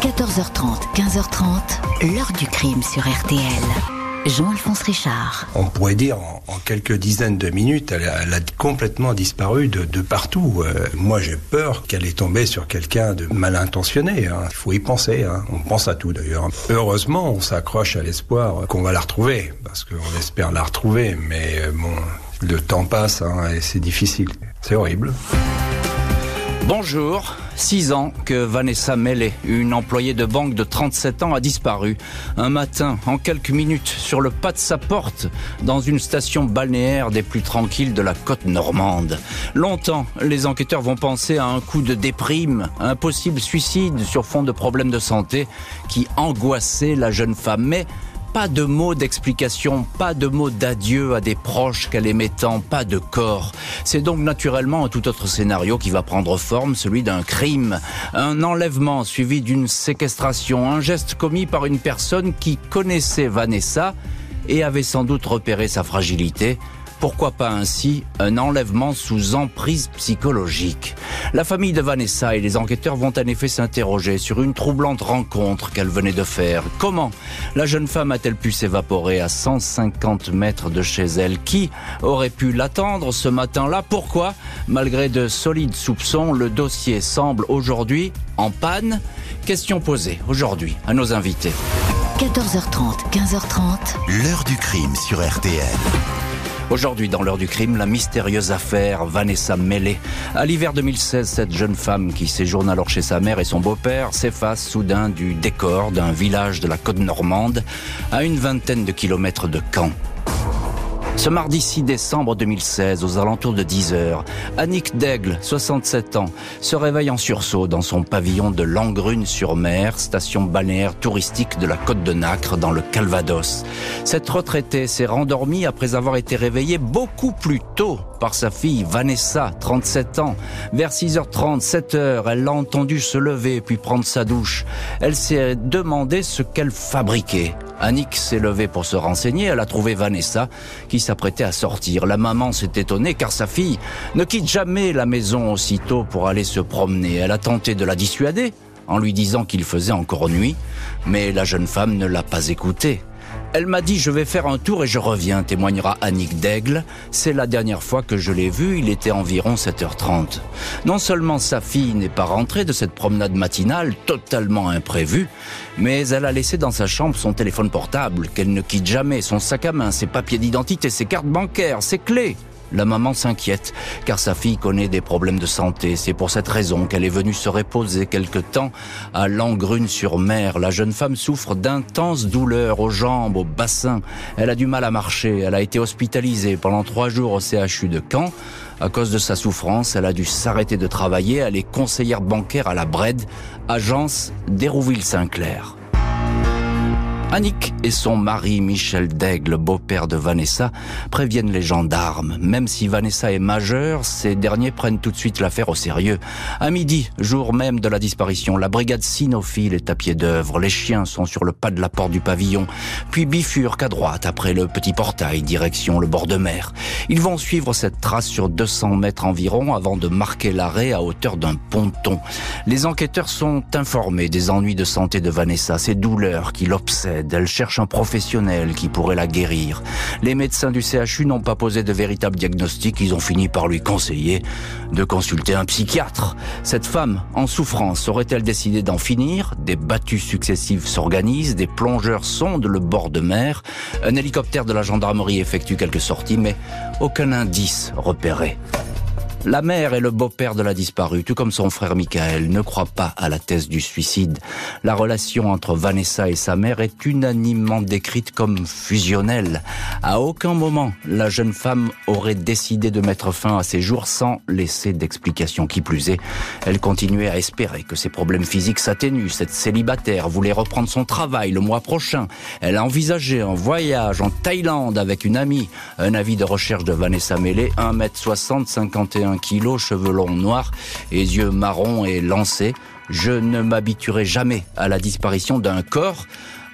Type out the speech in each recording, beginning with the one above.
14h30, 15h30, l'heure du crime sur RTL. Jean-Alphonse Richard. On pourrait dire en, quelques dizaines de minutes, elle a, complètement disparu de, partout. Euh, moi, j'ai peur qu'elle ait tombé sur quelqu'un de mal intentionné. Hein. Il faut y penser. Hein. On pense à tout d'ailleurs. Heureusement, on s'accroche à l'espoir qu'on va la retrouver, parce qu'on espère la retrouver. Mais euh, bon, le temps passe hein, et c'est difficile. C'est horrible. Bonjour. Six ans que Vanessa Mellet, une employée de banque de 37 ans, a disparu. Un matin, en quelques minutes, sur le pas de sa porte, dans une station balnéaire des plus tranquilles de la côte normande. Longtemps, les enquêteurs vont penser à un coup de déprime, un possible suicide sur fond de problèmes de santé qui angoissait la jeune femme. Mais pas de mots d'explication, pas de mots d'adieu à des proches qu'elle aimait tant, pas de corps. C'est donc naturellement un tout autre scénario qui va prendre forme, celui d'un crime, un enlèvement suivi d'une séquestration, un geste commis par une personne qui connaissait Vanessa et avait sans doute repéré sa fragilité. Pourquoi pas ainsi un enlèvement sous emprise psychologique? La famille de Vanessa et les enquêteurs vont en effet s'interroger sur une troublante rencontre qu'elle venait de faire. Comment la jeune femme a-t-elle pu s'évaporer à 150 mètres de chez elle? Qui aurait pu l'attendre ce matin-là? Pourquoi Malgré de solides soupçons, le dossier semble aujourd'hui en panne? Question posée aujourd'hui à nos invités. 14h30, 15h30. L'heure du crime sur RTL. Aujourd'hui, dans l'heure du crime, la mystérieuse affaire Vanessa Mellet. À l'hiver 2016, cette jeune femme qui séjourne alors chez sa mère et son beau-père s'efface soudain du décor d'un village de la côte normande à une vingtaine de kilomètres de Caen. Ce mardi 6 décembre 2016, aux alentours de 10 heures, Annick Daigle, 67 ans, se réveille en sursaut dans son pavillon de Langrune-sur-Mer, station balnéaire touristique de la côte de Nacre dans le Calvados. Cette retraitée s'est rendormie après avoir été réveillée beaucoup plus tôt par sa fille Vanessa, 37 ans. Vers 6h30, 7h, elle l'a entendu se lever puis prendre sa douche. Elle s'est demandé ce qu'elle fabriquait. Annick s'est levée pour se renseigner. Elle a trouvé Vanessa qui s'apprêtait à sortir. La maman s'est étonnée car sa fille ne quitte jamais la maison aussitôt pour aller se promener. Elle a tenté de la dissuader en lui disant qu'il faisait encore nuit, mais la jeune femme ne l'a pas écoutée. Elle m'a dit je vais faire un tour et je reviens, témoignera Annick Daigle. C'est la dernière fois que je l'ai vue, il était environ 7h30. Non seulement sa fille n'est pas rentrée de cette promenade matinale totalement imprévue, mais elle a laissé dans sa chambre son téléphone portable qu'elle ne quitte jamais, son sac à main, ses papiers d'identité, ses cartes bancaires, ses clés. La maman s'inquiète car sa fille connaît des problèmes de santé. C'est pour cette raison qu'elle est venue se reposer quelque temps à Langrune-sur-Mer. La jeune femme souffre d'intenses douleurs aux jambes, au bassin. Elle a du mal à marcher. Elle a été hospitalisée pendant trois jours au CHU de Caen. À cause de sa souffrance, elle a dû s'arrêter de travailler. Elle est conseillère bancaire à la Bred, agence d'Hérouville-Saint-Clair. Annick et son mari Michel Daigle, beau-père de Vanessa, préviennent les gendarmes. Même si Vanessa est majeure, ces derniers prennent tout de suite l'affaire au sérieux. À midi, jour même de la disparition, la brigade cynophile est à pied d'œuvre. Les chiens sont sur le pas de la porte du pavillon, puis bifurquent à droite après le petit portail, direction le bord de mer. Ils vont suivre cette trace sur 200 mètres environ avant de marquer l'arrêt à hauteur d'un ponton. Les enquêteurs sont informés des ennuis de santé de Vanessa, ses douleurs qui l'obsèdent elle cherche un professionnel qui pourrait la guérir. Les médecins du CHU n'ont pas posé de véritable diagnostic, ils ont fini par lui conseiller de consulter un psychiatre. Cette femme, en souffrance, aurait-elle décidé d'en finir? Des battues successives s'organisent, des plongeurs sondent le bord de mer, un hélicoptère de la gendarmerie effectue quelques sorties, mais aucun indice repéré. La mère et le beau-père de la disparue, tout comme son frère Michael, ne croient pas à la thèse du suicide. La relation entre Vanessa et sa mère est unanimement décrite comme fusionnelle. À aucun moment, la jeune femme aurait décidé de mettre fin à ses jours sans laisser d'explication. Qui plus est, elle continuait à espérer que ses problèmes physiques s'atténuent. Cette célibataire voulait reprendre son travail le mois prochain. Elle a envisagé un voyage en Thaïlande avec une amie. Un avis de recherche de Vanessa Mellet, 1m60, 51 kilo, cheveux longs noirs et yeux marrons et lancés. Je ne m'habituerai jamais à la disparition d'un corps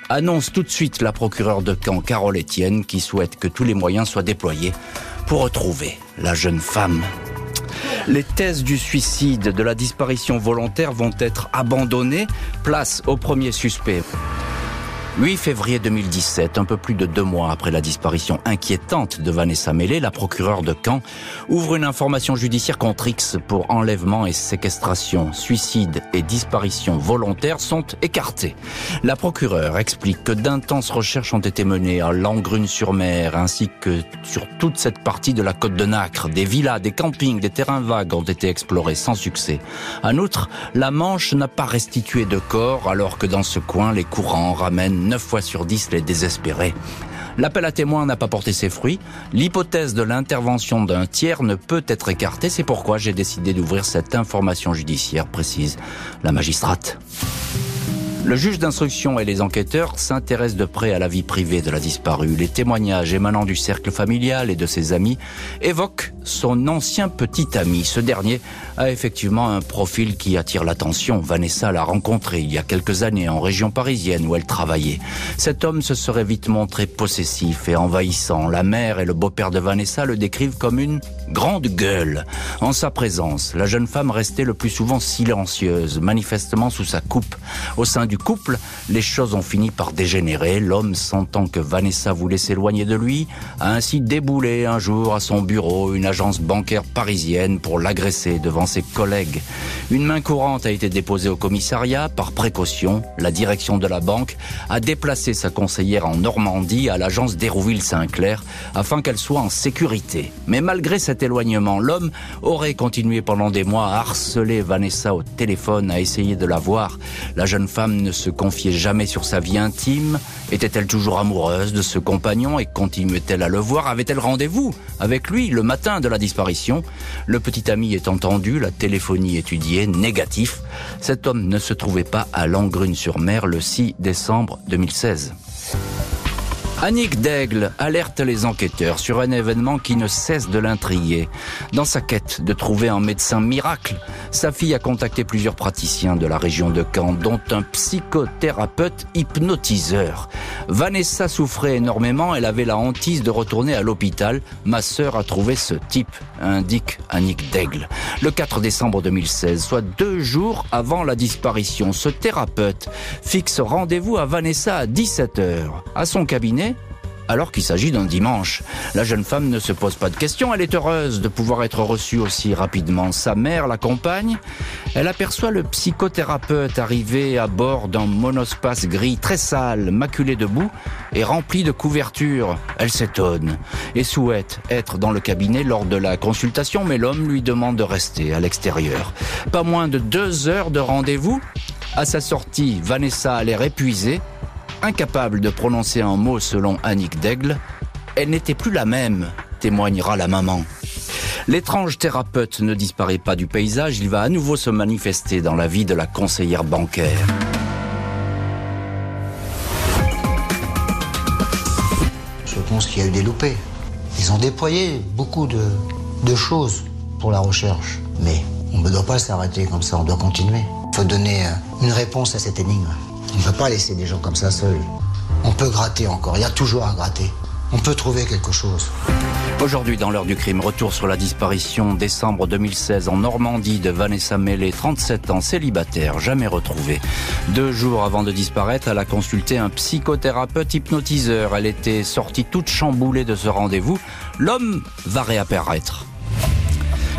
annonce tout de suite la procureure de Caen, Carole Etienne, qui souhaite que tous les moyens soient déployés pour retrouver la jeune femme. Les thèses du suicide, de la disparition volontaire vont être abandonnées. Place au premier suspect. 8 février 2017, un peu plus de deux mois après la disparition inquiétante de Vanessa Mélé, la procureure de Caen ouvre une information judiciaire contre X pour enlèvement et séquestration. Suicide et disparition volontaire sont écartés. La procureure explique que d'intenses recherches ont été menées à Langrune-sur-Mer ainsi que sur toute cette partie de la côte de Nacre. Des villas, des campings, des terrains vagues ont été explorés sans succès. En outre, la Manche n'a pas restitué de corps alors que dans ce coin, les courants ramènent 9 fois sur 10 les désespérés. L'appel à témoins n'a pas porté ses fruits. L'hypothèse de l'intervention d'un tiers ne peut être écartée. C'est pourquoi j'ai décidé d'ouvrir cette information judiciaire, précise la magistrate. Le juge d'instruction et les enquêteurs s'intéressent de près à la vie privée de la disparue. Les témoignages émanant du cercle familial et de ses amis évoquent son ancien petit ami. Ce dernier a effectivement un profil qui attire l'attention. Vanessa l'a rencontré il y a quelques années en région parisienne où elle travaillait. Cet homme se serait vite montré possessif et envahissant. La mère et le beau-père de Vanessa le décrivent comme une grande gueule. En sa présence, la jeune femme restait le plus souvent silencieuse, manifestement sous sa coupe. Au sein du couple, les choses ont fini par dégénérer. L'homme, sentant que Vanessa voulait s'éloigner de lui, a ainsi déboulé un jour à son bureau une agence bancaire parisienne pour l'agresser devant ses collègues. Une main courante a été déposée au commissariat. Par précaution, la direction de la banque a déplacé sa conseillère en Normandie à l'agence d'Hérouville-Saint-Clair afin qu'elle soit en sécurité. Mais malgré cette éloignement, l'homme aurait continué pendant des mois à harceler Vanessa au téléphone, à essayer de la voir. La jeune femme ne se confiait jamais sur sa vie intime. Était-elle toujours amoureuse de ce compagnon et continuait-elle à le voir? Avait-elle rendez-vous avec lui le matin de la disparition? Le petit ami est entendu, la téléphonie étudiée, négatif. Cet homme ne se trouvait pas à Langrune-sur-Mer le 6 décembre 2016. Annick Daigle alerte les enquêteurs sur un événement qui ne cesse de l'intriguer. Dans sa quête de trouver un médecin miracle, sa fille a contacté plusieurs praticiens de la région de Caen, dont un psychothérapeute hypnotiseur. Vanessa souffrait énormément, elle avait la hantise de retourner à l'hôpital. Ma sœur a trouvé ce type, indique Annick Daigle. Le 4 décembre 2016, soit deux jours avant la disparition, ce thérapeute fixe rendez-vous à Vanessa à 17h. À son cabinet, alors qu'il s'agit d'un dimanche. La jeune femme ne se pose pas de questions, elle est heureuse de pouvoir être reçue aussi rapidement. Sa mère l'accompagne, elle aperçoit le psychothérapeute arriver à bord d'un monospace gris très sale, maculé de boue et rempli de couvertures. Elle s'étonne et souhaite être dans le cabinet lors de la consultation, mais l'homme lui demande de rester à l'extérieur. Pas moins de deux heures de rendez-vous. À sa sortie, Vanessa a l'air épuisée incapable de prononcer un mot selon Annick Daigle, elle n'était plus la même, témoignera la maman. L'étrange thérapeute ne disparaît pas du paysage, il va à nouveau se manifester dans la vie de la conseillère bancaire. Je pense qu'il y a eu des loupés. Ils ont déployé beaucoup de, de choses pour la recherche. Mais on ne doit pas s'arrêter comme ça, on doit continuer. Il faut donner euh, une réponse à cette énigme. On ne peut pas laisser des gens comme ça seuls. On peut gratter encore, il y a toujours à gratter. On peut trouver quelque chose. Aujourd'hui, dans l'heure du crime, retour sur la disparition décembre 2016 en Normandie de Vanessa Mellet, 37 ans, célibataire, jamais retrouvée. Deux jours avant de disparaître, elle a consulté un psychothérapeute hypnotiseur. Elle était sortie toute chamboulée de ce rendez-vous. L'homme va réapparaître.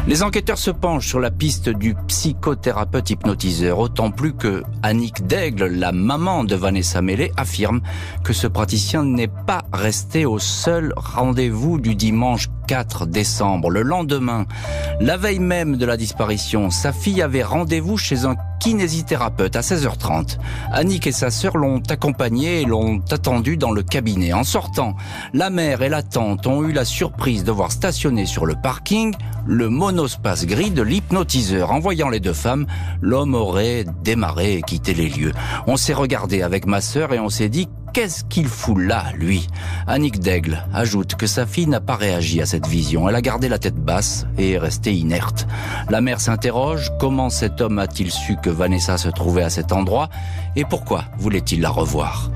Les enquêteurs se penchent sur la piste du psychothérapeute hypnotiseur, autant plus que Annick Daigle, la maman de Vanessa Mellet, affirme que ce praticien n'est pas resté au seul rendez-vous du dimanche 4 décembre. Le lendemain, la veille même de la disparition, sa fille avait rendez-vous chez un kinésithérapeute à 16h30. Annick et sa sœur l'ont accompagnée et l'ont attendue dans le cabinet. En sortant, la mère et la tante ont eu la surprise de voir stationner sur le parking le monospace gris de l'hypnotiseur. En voyant les deux femmes, l'homme aurait démarré et quitté les lieux. On s'est regardé avec ma sœur et on s'est dit Qu'est-ce qu'il fout là, lui? Annick Daigle ajoute que sa fille n'a pas réagi à cette vision. Elle a gardé la tête basse et est restée inerte. La mère s'interroge, comment cet homme a-t-il su que Vanessa se trouvait à cet endroit? Et pourquoi voulait-il la revoir?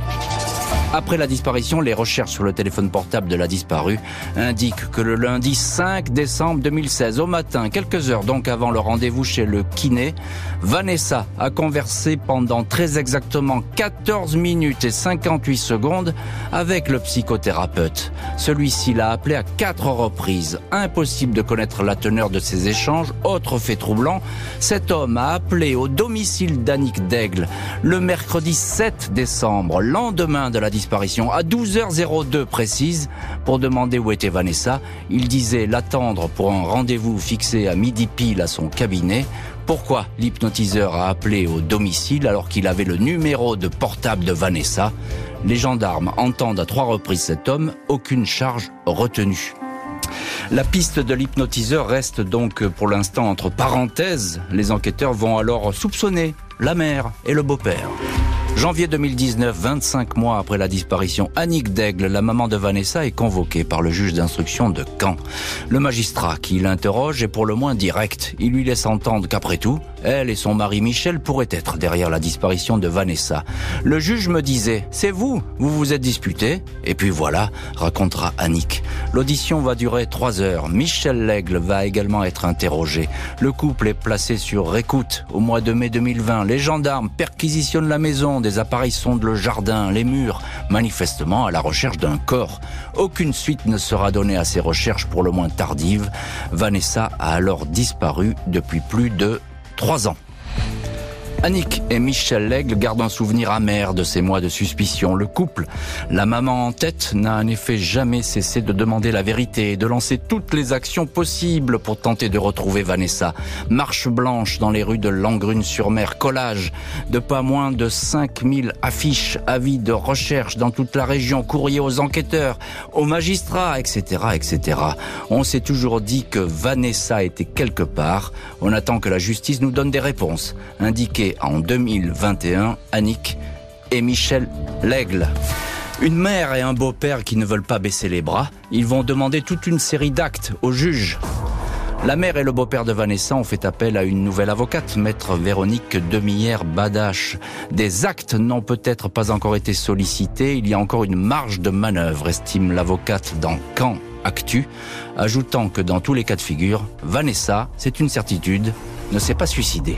Après la disparition, les recherches sur le téléphone portable de la disparue indiquent que le lundi 5 décembre 2016, au matin, quelques heures donc avant le rendez-vous chez le kiné, Vanessa a conversé pendant très exactement 14 minutes et 58 secondes avec le psychothérapeute. Celui-ci l'a appelé à quatre reprises. Impossible de connaître la teneur de ces échanges. Autre fait troublant, cet homme a appelé au domicile d'Annick Daigle le mercredi 7 décembre, lendemain de la disparition disparition à 12h02 précise pour demander où était Vanessa. Il disait l'attendre pour un rendez-vous fixé à midi pile à son cabinet. Pourquoi l'hypnotiseur a appelé au domicile alors qu'il avait le numéro de portable de Vanessa? Les gendarmes entendent à trois reprises cet homme, aucune charge retenue. La piste de l'hypnotiseur reste donc pour l'instant entre parenthèses. Les enquêteurs vont alors soupçonner la mère et le beau-père. Janvier 2019, 25 mois après la disparition, Annick Daigle, la maman de Vanessa, est convoquée par le juge d'instruction de Caen. Le magistrat qui l'interroge est pour le moins direct. Il lui laisse entendre qu'après tout, elle et son mari Michel pourraient être derrière la disparition de Vanessa. Le juge me disait, c'est vous, vous vous êtes disputé Et puis voilà, racontera Annick. L'audition va durer trois heures. Michel Lègle va également être interrogé. Le couple est placé sur écoute. Au mois de mai 2020, les gendarmes perquisitionnent la maison des appareils sondent le jardin, les murs, manifestement à la recherche d'un corps. Aucune suite ne sera donnée à ces recherches pour le moins tardives. Vanessa a alors disparu depuis plus de trois ans. Annick et Michel Lègle gardent un souvenir amer de ces mois de suspicion. Le couple, la maman en tête, n'a en effet jamais cessé de demander la vérité et de lancer toutes les actions possibles pour tenter de retrouver Vanessa. Marche blanche dans les rues de Langrune-sur-Mer, collage de pas moins de 5000 affiches, avis de recherche dans toute la région, courrier aux enquêteurs, aux magistrats, etc., etc. On s'est toujours dit que Vanessa était quelque part. On attend que la justice nous donne des réponses. En 2021 Annick et Michel Lègle. Une mère et un beau-père qui ne veulent pas baisser les bras, ils vont demander toute une série d'actes au juge. La mère et le beau-père de Vanessa ont fait appel à une nouvelle avocate, maître Véronique Demillère Badache. Des actes n'ont peut-être pas encore été sollicités, il y a encore une marge de manœuvre, estime l'avocate dans Camp Actu, ajoutant que dans tous les cas de figure, Vanessa, c'est une certitude, ne s'est pas suicidée.